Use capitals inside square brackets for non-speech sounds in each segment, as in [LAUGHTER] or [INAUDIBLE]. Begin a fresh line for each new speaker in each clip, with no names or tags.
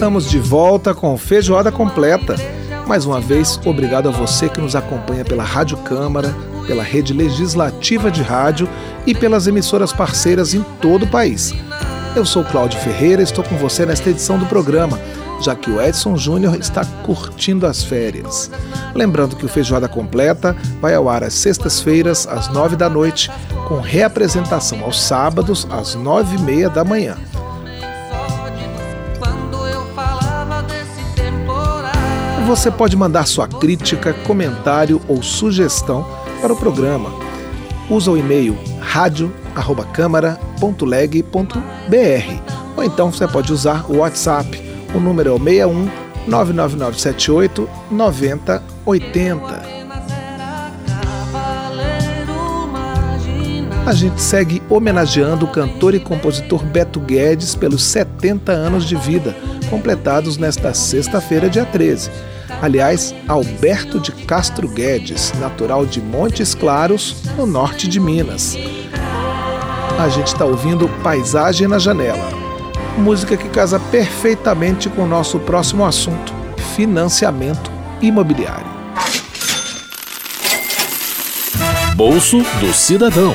Estamos de volta com Feijoada Completa. Mais uma vez, obrigado a você que nos acompanha pela Rádio Câmara, pela rede legislativa de rádio e pelas emissoras parceiras em todo o país. Eu sou Cláudio Ferreira e estou com você nesta edição do programa, já que o Edson Júnior está curtindo as férias. Lembrando que o Feijoada Completa vai ao ar às sextas-feiras, às nove da noite, com reapresentação aos sábados, às nove e meia da manhã. Você pode mandar sua crítica, comentário ou sugestão para o programa. Usa o e-mail radio@câmara.leg.br ou então você pode usar o WhatsApp. O número é o 61 99978 9080. A gente segue homenageando o cantor e compositor Beto Guedes pelos 70 anos de vida, completados nesta sexta-feira, dia 13. Aliás, Alberto de Castro Guedes, natural de Montes Claros, no norte de Minas. A gente está ouvindo Paisagem na Janela, música que casa perfeitamente com o nosso próximo assunto: financiamento imobiliário.
Bolso do Cidadão.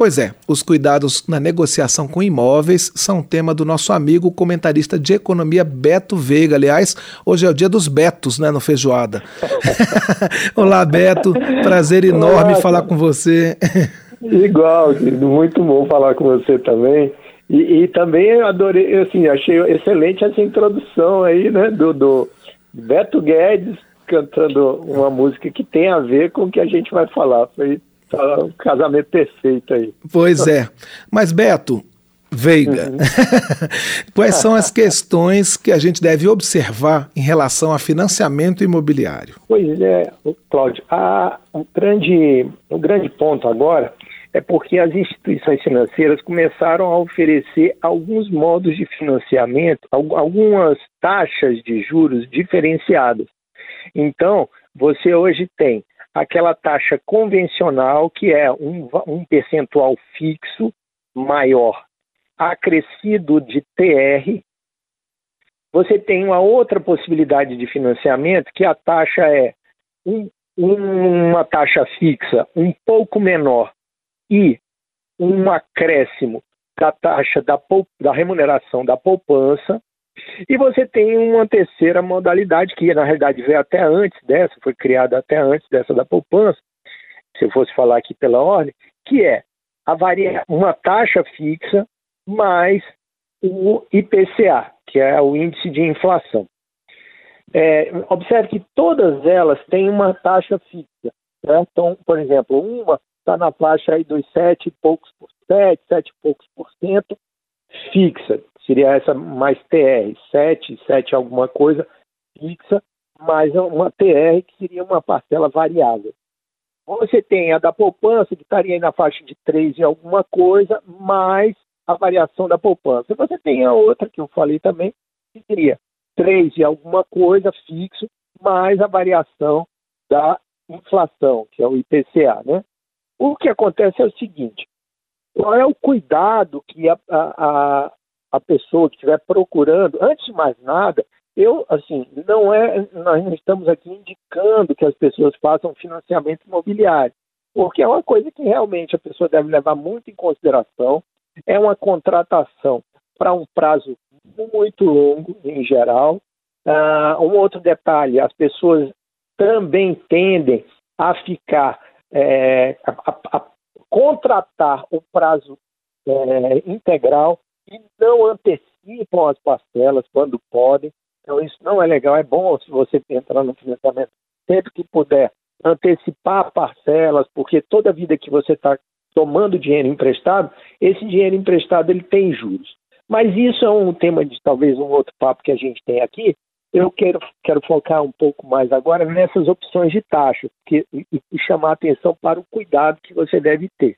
Pois é, os cuidados na negociação com imóveis são tema do nosso amigo comentarista de economia Beto Veiga. Aliás, hoje é o dia dos Betos, né, no Feijoada. [LAUGHS] Olá, Beto, prazer enorme Olá, falar com você.
Igual, muito bom falar com você também. E, e também adorei, assim, achei excelente essa introdução aí, né, do, do Beto Guedes cantando uma música que tem a ver com o que a gente vai falar. Foi Tá um casamento perfeito aí.
Pois é. Mas, Beto, Veiga, uhum. [LAUGHS] quais são as questões que a gente deve observar em relação a financiamento imobiliário?
Pois é, Cláudio, um, grande, um grande ponto agora é porque as instituições financeiras começaram a oferecer alguns modos de financiamento, algumas taxas de juros diferenciadas. Então, você hoje tem aquela taxa convencional, que é um, um percentual fixo maior, acrescido de TR. Você tem uma outra possibilidade de financiamento, que a taxa é um, uma taxa fixa um pouco menor e um acréscimo da taxa da, da remuneração da poupança, e você tem uma terceira modalidade, que na realidade veio até antes dessa, foi criada até antes dessa da poupança, se eu fosse falar aqui pela ordem, que é a varia uma taxa fixa mais o IPCA, que é o índice de inflação. É, observe que todas elas têm uma taxa fixa. Né? Então, por exemplo, uma está na faixa aí dos 7 e poucos por 7, 7 e poucos por cento fixa seria essa mais TR, 7, 7 alguma coisa fixa, mais uma TR que seria uma parcela variável. Você tem a da poupança, que estaria aí na faixa de 3 e alguma coisa, mais a variação da poupança. Você tem a outra que eu falei também, que seria 3 e alguma coisa fixo, mais a variação da inflação, que é o IPCA. Né? O que acontece é o seguinte: qual é o cuidado que a, a, a pessoa que estiver procurando, antes de mais nada, eu, assim, não é, nós não estamos aqui indicando que as pessoas façam financiamento imobiliário, porque é uma coisa que realmente a pessoa deve levar muito em consideração, é uma contratação para um prazo muito longo, em geral. Uh, um outro detalhe, as pessoas também tendem a ficar, é, a, a, contratar o prazo é, integral e não antecipam as parcelas quando podem. Então, isso não é legal. É bom se você entrar no financiamento sempre que puder antecipar parcelas, porque toda vida que você está tomando dinheiro emprestado, esse dinheiro emprestado ele tem juros. Mas isso é um tema de talvez um outro papo que a gente tem aqui. Eu quero, quero focar um pouco mais agora nessas opções de taxa que, e, e chamar atenção para o cuidado que você deve ter.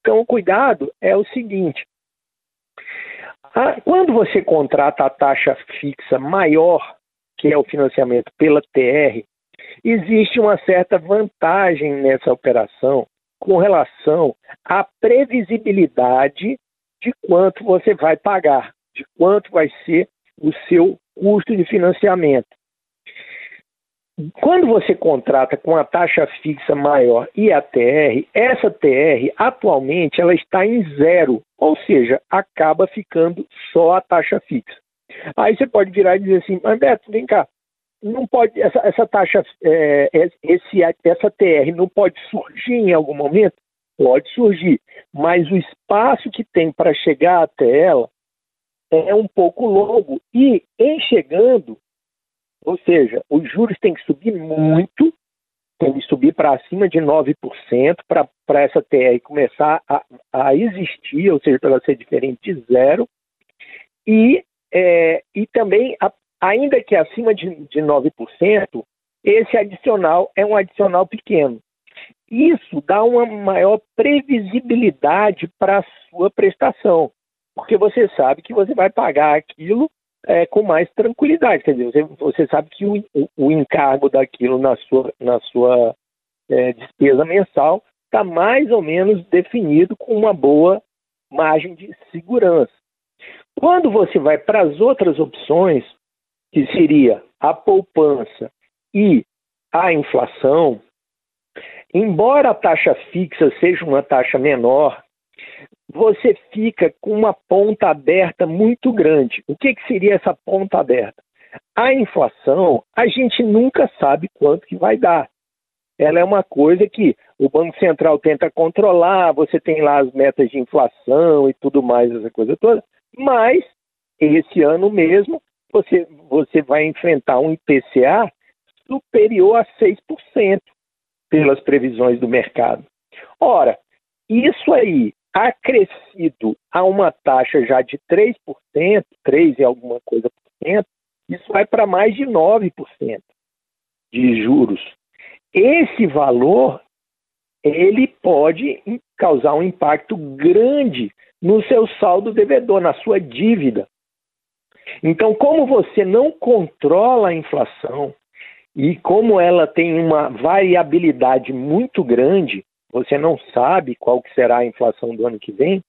Então, o cuidado é o seguinte: a, quando você contrata a taxa fixa maior, que é o financiamento pela TR, existe uma certa vantagem nessa operação com relação à previsibilidade de quanto você vai pagar, de quanto vai ser o seu custo de financiamento. Quando você contrata com a taxa fixa maior e a TR, essa TR atualmente ela está em zero, ou seja, acaba ficando só a taxa fixa. Aí você pode virar e dizer assim, Beto, vem cá, não pode essa, essa taxa, é, esse, essa TR não pode surgir em algum momento? Pode surgir, mas o espaço que tem para chegar até ela é um pouco longo e em chegando, ou seja, os juros têm que subir muito, tem que subir para acima de 9% para essa TR começar a, a, existir, ou seja, para ela ser diferente de zero, e, é, e também, a, ainda que acima de, de 9%, esse adicional é um adicional pequeno. Isso dá uma maior previsibilidade para a sua prestação, porque você sabe que você vai pagar aquilo é, com mais tranquilidade. Quer dizer, você, você sabe que o, o, encargo daquilo na sua, na sua é, despesa mensal está mais ou menos definido com uma boa margem de segurança. Quando você vai para as outras opções, que seria a poupança e a inflação, Embora a taxa fixa seja uma taxa menor, você fica com uma ponta aberta muito grande. O que, que seria essa ponta aberta? A inflação, a gente nunca sabe quanto que vai dar. Ela é uma coisa que o Banco Central tenta controlar, você tem lá as metas de inflação e tudo mais, essa coisa toda, mas esse ano mesmo você, você vai enfrentar um IPCA superior a 6% pelas previsões do mercado. Ora, isso aí acrescido a uma taxa já de 3%, 3 e alguma coisa por cento, isso vai para mais de 9% de juros. Esse valor ele pode causar um impacto grande no seu saldo devedor, na sua dívida. Então, como você não controla a inflação, e como ela tem uma variabilidade muito grande, você não sabe qual que será a inflação do ano que vem,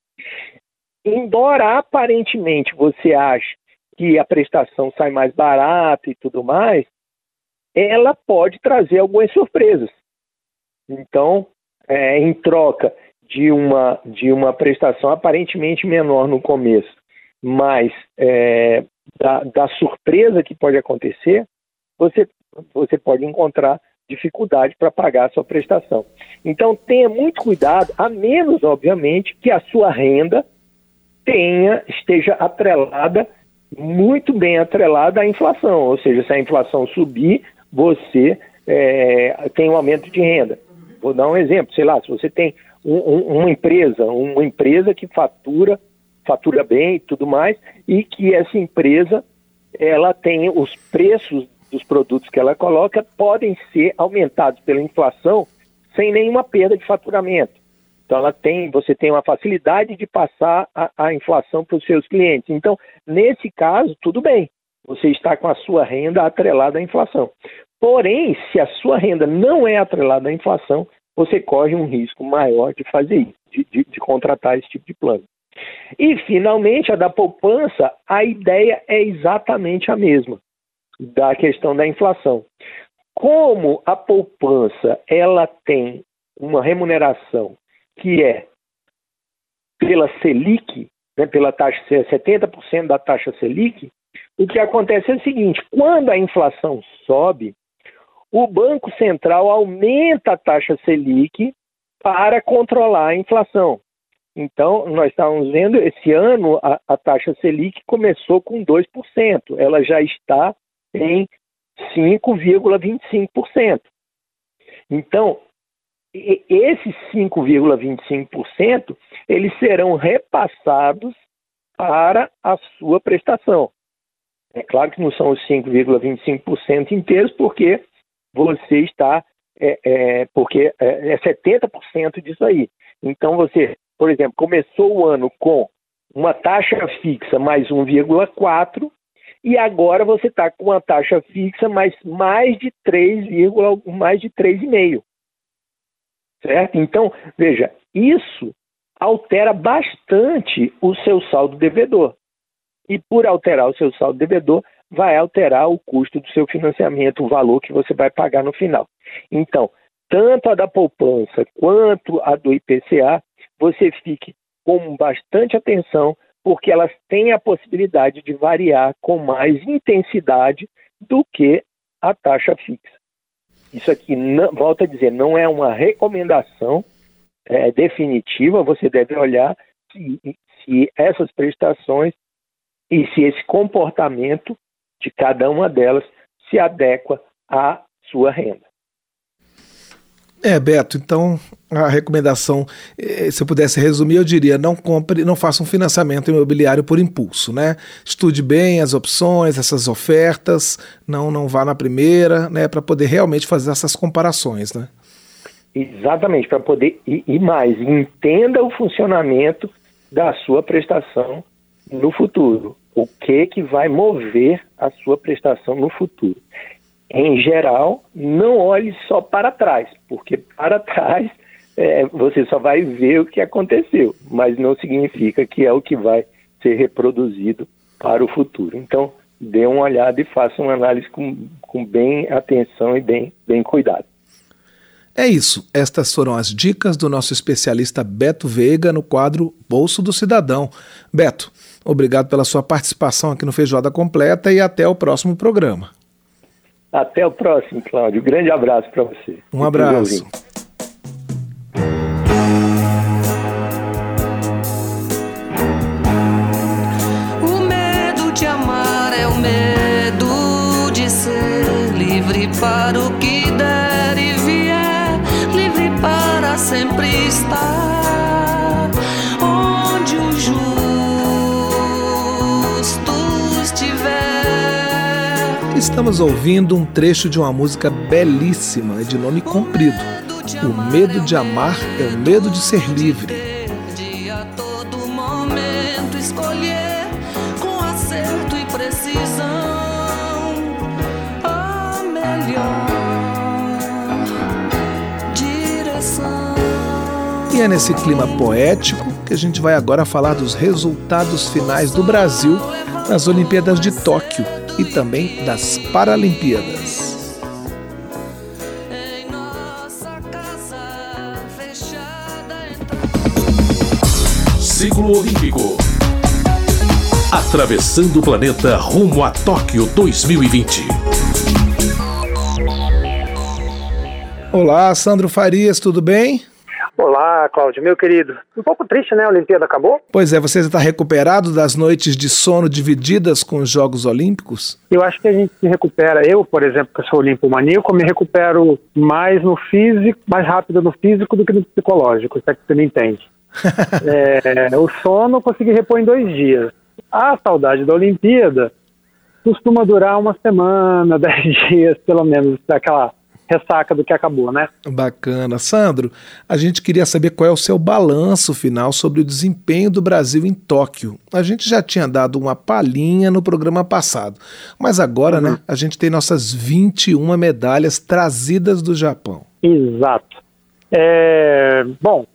embora aparentemente você ache que a prestação sai mais barata e tudo mais, ela pode trazer algumas surpresas. Então, é, em troca de uma, de uma prestação aparentemente menor no começo, mas é, da, da surpresa que pode acontecer, você você pode encontrar dificuldade para pagar a sua prestação. Então tenha muito cuidado, a menos, obviamente, que a sua renda tenha, esteja atrelada, muito bem atrelada à inflação. Ou seja, se a inflação subir, você é, tem um aumento de renda. Vou dar um exemplo, sei lá, se você tem um, um, uma empresa, uma empresa que fatura, fatura bem e tudo mais, e que essa empresa ela tem os preços dos produtos que ela coloca podem ser aumentados pela inflação sem nenhuma perda de faturamento. Então ela tem, você tem uma facilidade de passar a, a inflação para os seus clientes. Então, nesse caso, tudo bem. Você está com a sua renda atrelada à inflação. Porém, se a sua renda não é atrelada à inflação, você corre um risco maior de fazer isso, de, de, de contratar esse tipo de plano. E, finalmente, a da poupança, a ideia é exatamente a mesma da questão da inflação. Como a poupança ela tem uma remuneração que é pela Selic, né, pela taxa 70% da taxa Selic, o que acontece é o seguinte: quando a inflação sobe, o Banco Central aumenta a taxa Selic para controlar a inflação. Então, nós estávamos vendo, esse ano a, a taxa Selic começou com 2%, ela já está em 5,25%. Então, esses 5,25% eles serão repassados para a sua prestação. É claro que não são os 5,25% inteiros, porque você está, é, é, porque é, é 70% disso aí. Então você, por exemplo, começou o ano com uma taxa fixa mais 1,4 e agora você está com uma taxa fixa mais mais de 3, mais de 3,5. Certo? Então, veja, isso altera bastante o seu saldo devedor. E por alterar o seu saldo devedor, vai alterar o custo do seu financiamento, o valor que você vai pagar no final. Então, tanto a da poupança quanto a do IPCA, você fique com bastante atenção, porque elas têm a possibilidade de variar com mais intensidade do que a taxa fixa. Isso aqui, não, volto a dizer, não é uma recomendação é, definitiva, você deve olhar se, se essas prestações e se esse comportamento de cada uma delas se adequa à sua renda.
É, Beto, então a recomendação, eh, se eu pudesse resumir, eu diria: não compre, não faça um financiamento imobiliário por impulso, né? Estude bem as opções, essas ofertas, não não vá na primeira, né, para poder realmente fazer essas comparações, né?
Exatamente, para poder e mais, entenda o funcionamento da sua prestação no futuro. O que que vai mover a sua prestação no futuro? Em geral, não olhe só para trás, porque para trás é, você só vai ver o que aconteceu, mas não significa que é o que vai ser reproduzido para o futuro. Então, dê uma olhada e faça uma análise com, com bem atenção e bem, bem cuidado.
É isso. Estas foram as dicas do nosso especialista Beto Veiga no quadro Bolso do Cidadão. Beto, obrigado pela sua participação aqui no Feijoada Completa e até o próximo programa.
Até o próximo, Cláudio. Grande abraço para você.
Um abraço.
O medo de amar é o medo de ser livre para o que sempre estar
Estamos ouvindo um trecho de uma música belíssima de nome comprido. O medo de amar é o medo de ser livre. E é nesse clima poético que a gente vai agora falar dos resultados finais do Brasil nas Olimpíadas de Tóquio e também das Paralimpíadas.
Ciclo Olímpico. Atravessando o planeta rumo a Tóquio 2020.
Olá, Sandro Farias, tudo bem?
Olá, Cláudio, meu querido. Um pouco triste, né? A Olimpíada acabou?
Pois é, você está recuperado das noites de sono divididas com os Jogos Olímpicos?
Eu acho que a gente se recupera. Eu, por exemplo, que sou olimpomaníaco, me recupero mais no físico, mais rápido no físico do que no psicológico, se é que você me entende. [LAUGHS] é, o sono eu consegui repor em dois dias. A saudade da Olimpíada costuma durar uma semana, [LAUGHS] dez dias, pelo menos, daquela ressaca do que acabou, né?
Bacana. Sandro, a gente queria saber qual é o seu balanço final sobre o desempenho do Brasil em Tóquio. A gente já tinha dado uma palhinha no programa passado, mas agora, né, uhum. né, a gente tem nossas 21 medalhas trazidas do Japão.
Exato. É, bom,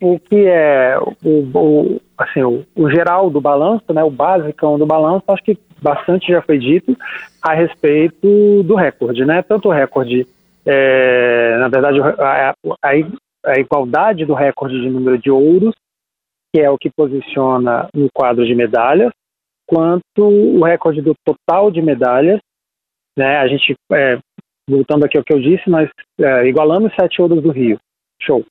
o que é o, o assim, o, o, geral do balanço, né, o basicão do balanço, acho que bastante já foi dito a respeito do recorde, né? Tanto o recorde é, na verdade, a, a, a, igualdade do recorde de número de ouros, que é o que posiciona no quadro de medalhas, quanto o recorde do total de medalhas. Né, a gente, é, voltando aqui ao que eu disse, nós é, igualamos sete ouros do Rio. Show.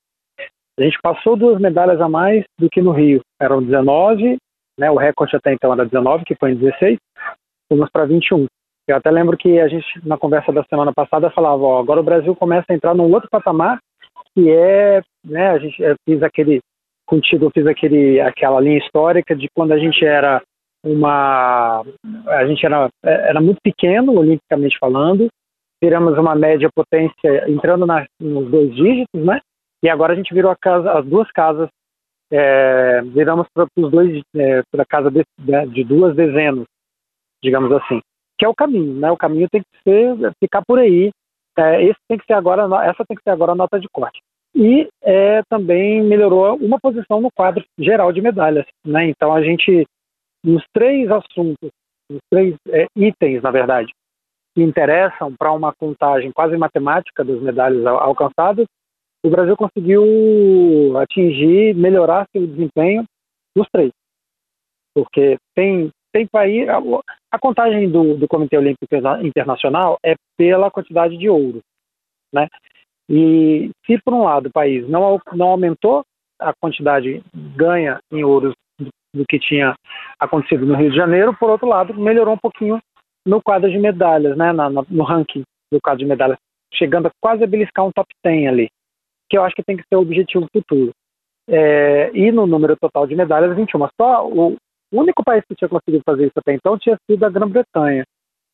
A gente passou duas medalhas a mais do que no Rio. Eram 19, né, o recorde até então era 19, que foi em 16, fomos para 21. Eu até lembro que a gente, na conversa da semana passada, falava, ó, agora o Brasil começa a entrar num outro patamar, que é, né, a gente fiz aquele, contigo, eu fiz aquele, aquela linha histórica de quando a gente era uma. A gente era, era muito pequeno, olimpicamente falando, viramos uma média potência entrando na, nos dois dígitos, né? E agora a gente virou a casa, as duas casas, é, viramos para os dois, é, para a casa de, de, duas dezenas, digamos assim, que é o caminho, né? O caminho tem que ser ficar por aí. É, esse tem que ser agora, essa tem que ser agora a nota de corte. E é, também melhorou uma posição no quadro geral de medalhas, né? Então a gente nos três assuntos, nos três é, itens, na verdade, que interessam para uma contagem quase matemática das medalhas alcançadas, o Brasil conseguiu atingir, melhorar seu desempenho nos três. Porque tem, tem país. A, contagem do, do Comitê Olímpico Internacional é pela quantidade de ouro. Né? E se, por um lado, o país não, não aumentou a quantidade ganha em ouros do que tinha acontecido no Rio de Janeiro, por outro lado, melhorou um pouquinho no quadro de medalhas, né, na, no ranking do quadro de medalhas, chegando a quase a beliscar um top 10 ali, que eu acho que tem que ser o objetivo futuro. É, e no número total de medalhas, 21. Mas só o único país que tinha conseguido fazer isso até então tinha sido a Grã-Bretanha,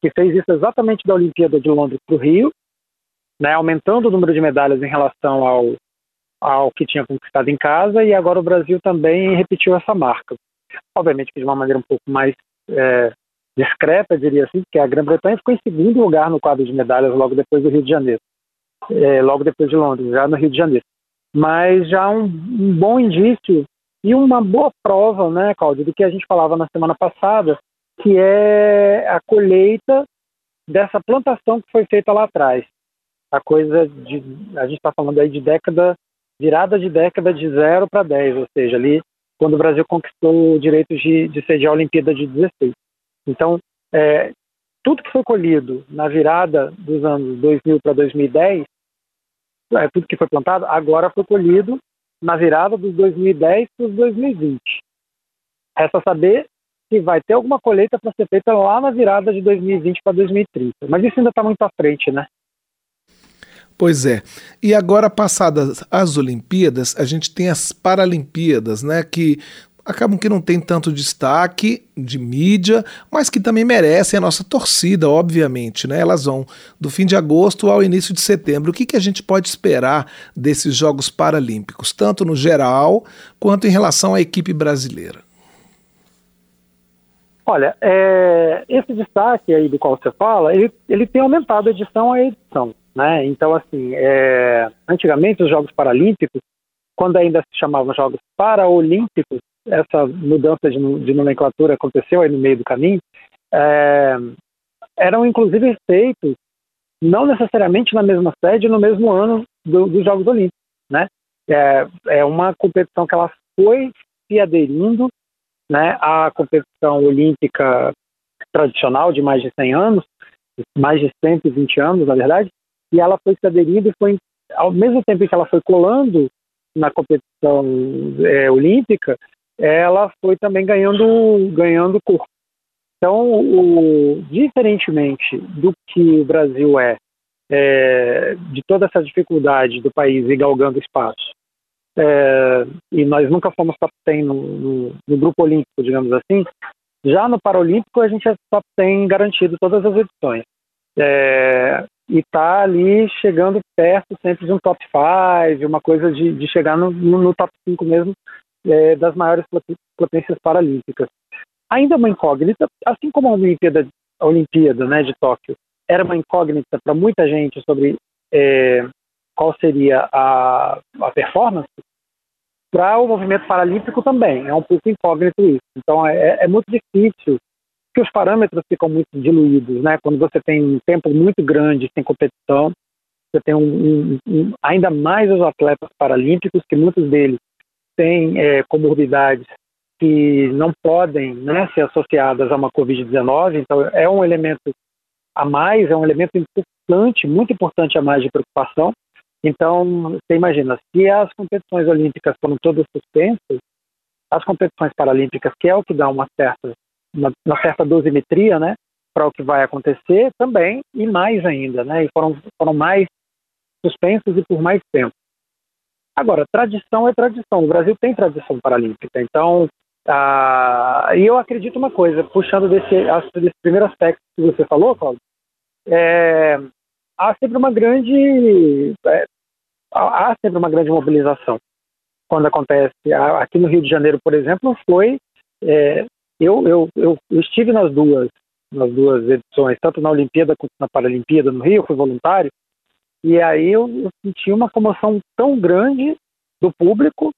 que fez isso exatamente da Olimpíada de Londres para o Rio, né, aumentando o número de medalhas em relação ao, ao que tinha conquistado em casa, e agora o Brasil também repetiu essa marca obviamente que de uma maneira um pouco mais é, discreta, diria assim, porque a Grã-Bretanha ficou em segundo lugar no quadro de medalhas logo depois do Rio de Janeiro, é, logo depois de Londres, já no Rio de Janeiro. Mas já um, um bom indício e uma boa prova, né, Cláudio, do que a gente falava na semana passada, que é a colheita dessa plantação que foi feita lá atrás. A coisa de. A gente está falando aí de década, virada de década de 0 para 10, ou seja, ali quando o Brasil conquistou o direito de, de sediar a Olimpíada de 16. Então, é, tudo que foi colhido na virada dos anos 2000 para 2010, é, tudo que foi plantado, agora foi colhido na virada dos 2010 para os 2020. Resta saber se vai ter alguma colheita para ser feita lá na virada de 2020 para 2030. Mas isso ainda está muito à frente, né?
Pois é. E agora, passadas as Olimpíadas, a gente tem as Paralimpíadas, né? Que acabam que não tem tanto destaque de mídia, mas que também merecem a nossa torcida, obviamente, né? Elas vão do fim de agosto ao início de setembro. O que, que a gente pode esperar desses Jogos Paralímpicos, tanto no geral quanto em relação à equipe brasileira?
Olha, é, esse destaque aí do qual você fala, ele, ele tem aumentado edição a edição. Né? Então, assim, é, antigamente os Jogos Paralímpicos, quando ainda se chamavam Jogos Paraolímpicos, essa mudança de, de nomenclatura aconteceu aí no meio do caminho, é, eram inclusive feitos não necessariamente na mesma sede no mesmo ano do, dos Jogos Olímpicos, né? É, é uma competição que ela foi se aderindo, né, à competição olímpica tradicional de mais de 100 anos, mais de 120 anos, na verdade, e ela foi se aderindo e foi, ao mesmo tempo que ela foi colando na competição é, olímpica, ela foi também ganhando, ganhando corpo. Então, o, diferentemente do que o Brasil é, é, de toda essa dificuldade do país ir galgando espaço, é, e nós nunca fomos top 10 no, no, no, grupo olímpico, digamos assim, já no Paralímpico a gente é top 10 garantido todas as edições. É, e está ali chegando perto sempre de um top 5, uma coisa de, de chegar no, no, top 5 mesmo é, das maiores potências paralímpicas. Ainda uma incógnita, assim como a Olimpíada, a Olimpíada né, de Tóquio era uma incógnita para muita gente sobre é, qual seria a, a performance, para o movimento paralímpico também é um pouco incógnito isso. Então é, é muito difícil que os parâmetros ficam muito diluídos, né? Quando você tem um tempo muito grande sem competição, você tem um, um, um, ainda mais os atletas paralímpicos, que muitos deles têm é, comorbidades que não podem né, ser associadas a uma Covid-19, então é um elemento a mais, é um elemento importante, muito importante a mais de preocupação. Então, você imagina, se as competições olímpicas foram todas suspensas, as competições paralímpicas, que é o que dá uma certa uma, uma certa dosimetria, né, para o que vai acontecer também e mais ainda, né, e foram, foram mais suspensos e por mais tempo. Agora, tradição é tradição. O Brasil tem tradição paralímpica. Então, ah, e eu acredito uma coisa, puxando desse, desse primeiro aspecto que você falou, Cláudio, é, há sempre uma grande é, há sempre uma grande mobilização quando acontece aqui no Rio de Janeiro por exemplo foi é, eu, eu, eu, estive nas duas nas duas edições tanto na Olimpíada quanto na Paralimpíada no Rio fui voluntário e aí eu, eu senti uma comoção tão grande do público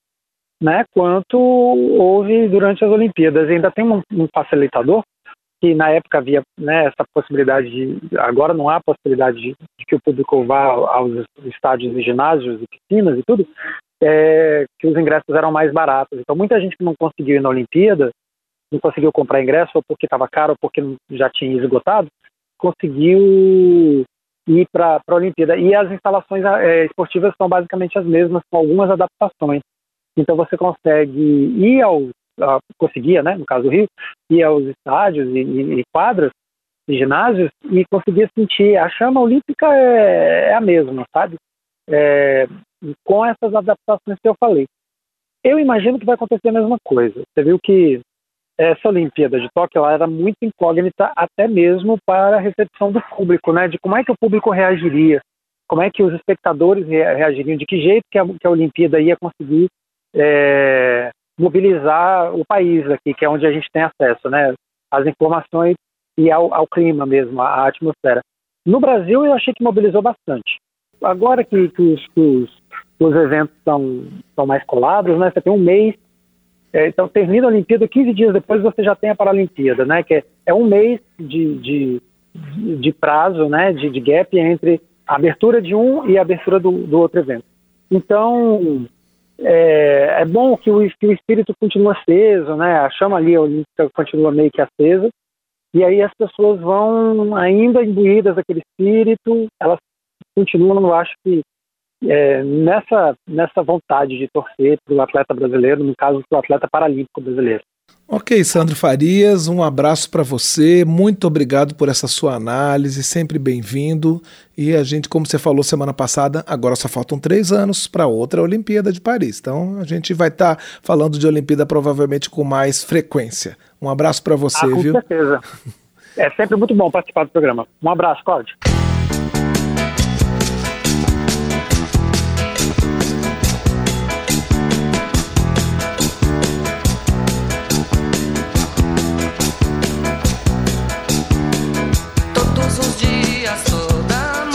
né quanto houve durante as Olimpíadas e ainda tem um, um facilitador que na época havia né, essa possibilidade de, agora não há possibilidade de, de, que o público vá aos estádios e ginásios e piscinas e tudo, é, que os ingressos eram mais baratos. Então muita gente que não conseguiu ir na Olimpíada, não conseguiu comprar ingresso ou porque estava caro ou porque já tinha esgotado, conseguiu ir para a Olimpíada. E as instalações é, esportivas são basicamente as mesmas, com algumas adaptações. Então você consegue ir aos uh, conseguia, né, no caso do Rio, ir aos estádios e, e, e quadras e ginásios e conseguia sentir a chama olímpica é, é a mesma, sabe? É, com essas adaptações que eu falei. Eu imagino que vai acontecer a mesma coisa. Você viu que essa Olimpíada de Tóquio ela era muito incógnita até mesmo para a recepção do público, né? De como é que o público reagiria, como é que os espectadores reagiriam, de que jeito que a, que a Olimpíada ia conseguir é, mobilizar o país aqui, que é onde a gente tem acesso, né? As informações e ao, ao clima mesmo, à atmosfera. No Brasil, eu achei que mobilizou bastante. Agora que, que, os, que os, os, eventos estão mais colados, né? Você tem um mês, é, então termina a Olimpíada, 15 dias depois você já tem a Paralimpíada, né? Que é, é um mês de, de, de, prazo, né? De, de gap entre a abertura de um e a abertura do, do outro evento. Então, é, é bom que o, que o espírito continue aceso, né? A chama ali olímpica continua meio que acesa. E aí as pessoas vão ainda imbuídas daquele espírito, elas continuam, eu acho que é, nessa, nessa vontade de torcer para o atleta brasileiro, no caso, para o atleta paralímpico brasileiro.
Ok, Sandro Farias, um abraço para você. Muito obrigado por essa sua análise, sempre bem-vindo. E a gente, como você falou semana passada, agora só faltam três anos para outra Olimpíada de Paris. Então a gente vai estar tá falando de Olimpíada provavelmente com mais frequência. Um abraço para você,
ah, com
viu?
Com certeza. [LAUGHS] É sempre muito bom participar do programa. Um abraço, Cláudio.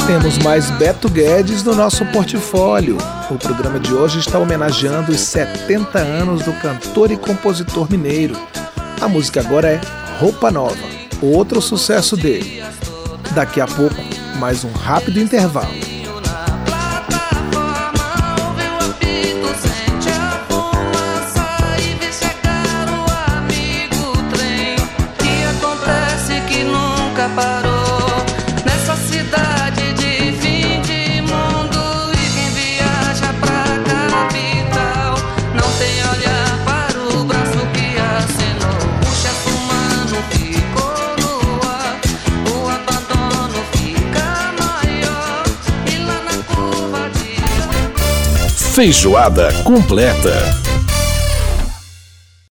Temos mais Beto Guedes no nosso portfólio. O programa de hoje está homenageando os 70 anos do cantor e compositor mineiro. A música agora é Roupa Nova, outro sucesso dele. Daqui a pouco, mais um rápido intervalo.
Feijoada completa.